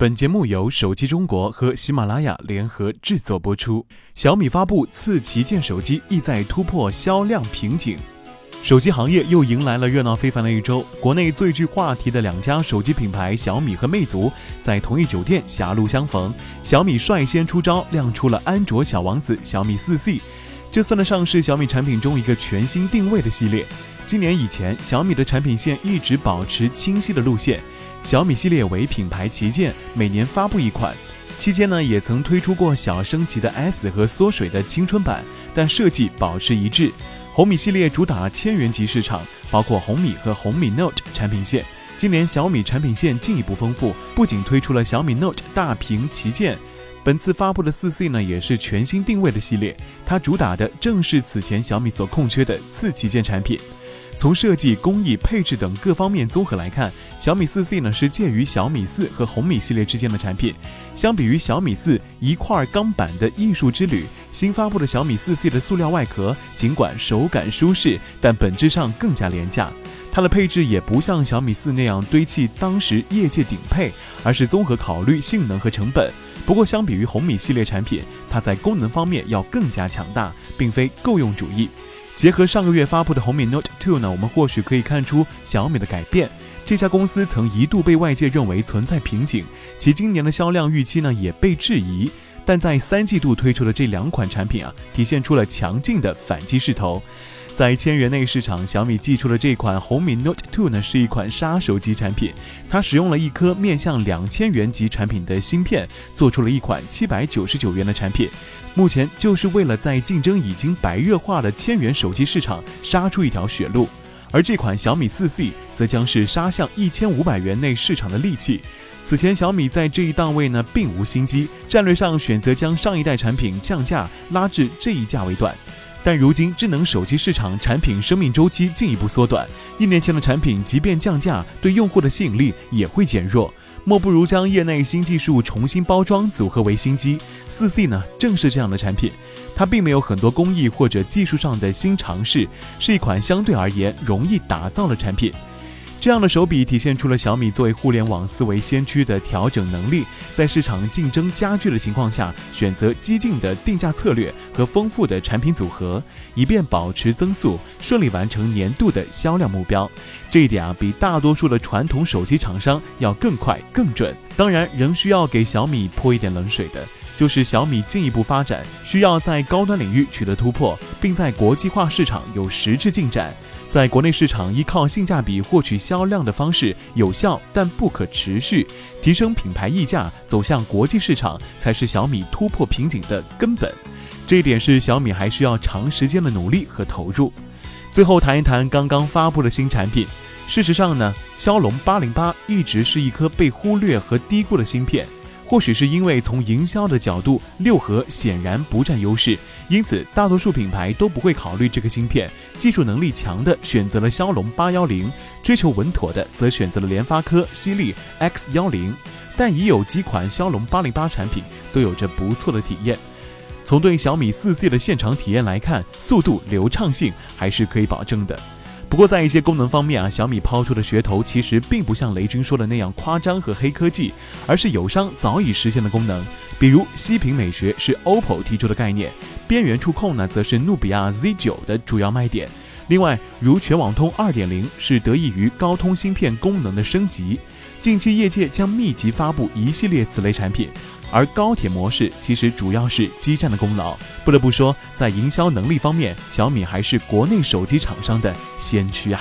本节目由手机中国和喜马拉雅联合制作播出。小米发布次旗舰手机，意在突破销量瓶颈。手机行业又迎来了热闹非凡的一周。国内最具话题的两家手机品牌小米和魅族，在同一酒店狭路相逢。小米率先出招，亮出了安卓小王子小米四 C，这算得上是小米产品中一个全新定位的系列。今年以前，小米的产品线一直保持清晰的路线。小米系列为品牌旗舰，每年发布一款。期间呢，也曾推出过小升级的 S 和缩水的青春版，但设计保持一致。红米系列主打千元级市场，包括红米和红米 Note 产品线。今年小米产品线进一步丰富，不仅推出了小米 Note 大屏旗舰，本次发布的四 C 呢，也是全新定位的系列。它主打的正是此前小米所空缺的次旗舰产品。从设计、工艺、配置等各方面综合来看，小米四 C 呢是介于小米四和红米系列之间的产品。相比于小米四一块钢板的艺术之旅，新发布的小米四 C 的塑料外壳尽管手感舒适，但本质上更加廉价。它的配置也不像小米四那样堆砌当时业界顶配，而是综合考虑性能和成本。不过，相比于红米系列产品，它在功能方面要更加强大，并非够用主义。结合上个月发布的红米 Note Two 呢，我们或许可以看出小米的改变。这家公司曾一度被外界认为存在瓶颈，其今年的销量预期呢也被质疑。但在三季度推出的这两款产品啊，体现出了强劲的反击势头。在千元内市场，小米寄出的这款红米 Note 2呢，是一款杀手级产品。它使用了一颗面向两千元级产品的芯片，做出了一款七百九十九元的产品。目前就是为了在竞争已经白热化的千元手机市场杀出一条血路。而这款小米四 C 则将是杀向一千五百元内市场的利器。此前小米在这一档位呢，并无新机，战略上选择将上一代产品降价拉至这一价位段。但如今智能手机市场产品生命周期进一步缩短，一年前的产品即便降价，对用户的吸引力也会减弱。莫不如将业内新技术重新包装组合为新机。四 C 呢，正是这样的产品，它并没有很多工艺或者技术上的新尝试，是一款相对而言容易打造的产品。这样的手笔体现出了小米作为互联网思维先驱的调整能力，在市场竞争加剧的情况下，选择激进的定价策略和丰富的产品组合，以便保持增速，顺利完成年度的销量目标。这一点啊，比大多数的传统手机厂商要更快更准。当然，仍需要给小米泼一点冷水的，就是小米进一步发展需要在高端领域取得突破，并在国际化市场有实质进展。在国内市场依靠性价比获取销量的方式有效，但不可持续。提升品牌溢价，走向国际市场，才是小米突破瓶颈的根本。这一点是小米还需要长时间的努力和投入。最后谈一谈刚刚发布的新产品。事实上呢，骁龙八零八一直是一颗被忽略和低估的芯片。或许是因为从营销的角度，六核显然不占优势，因此大多数品牌都不会考虑这个芯片。技术能力强的选择了骁龙八幺零，追求稳妥的则选择了联发科犀利 X 幺零。但已有几款骁龙八零八产品都有着不错的体验。从对小米四 C 的现场体验来看，速度流畅性还是可以保证的。不过，在一些功能方面啊，小米抛出的噱头其实并不像雷军说的那样夸张和黑科技，而是友商早已实现的功能。比如息屏美学是 OPPO 提出的概念，边缘触控呢则是努比亚 Z9 的主要卖点。另外，如全网通2.0是得益于高通芯片功能的升级。近期业界将密集发布一系列此类产品。而高铁模式其实主要是基站的功劳。不得不说，在营销能力方面，小米还是国内手机厂商的先驱啊。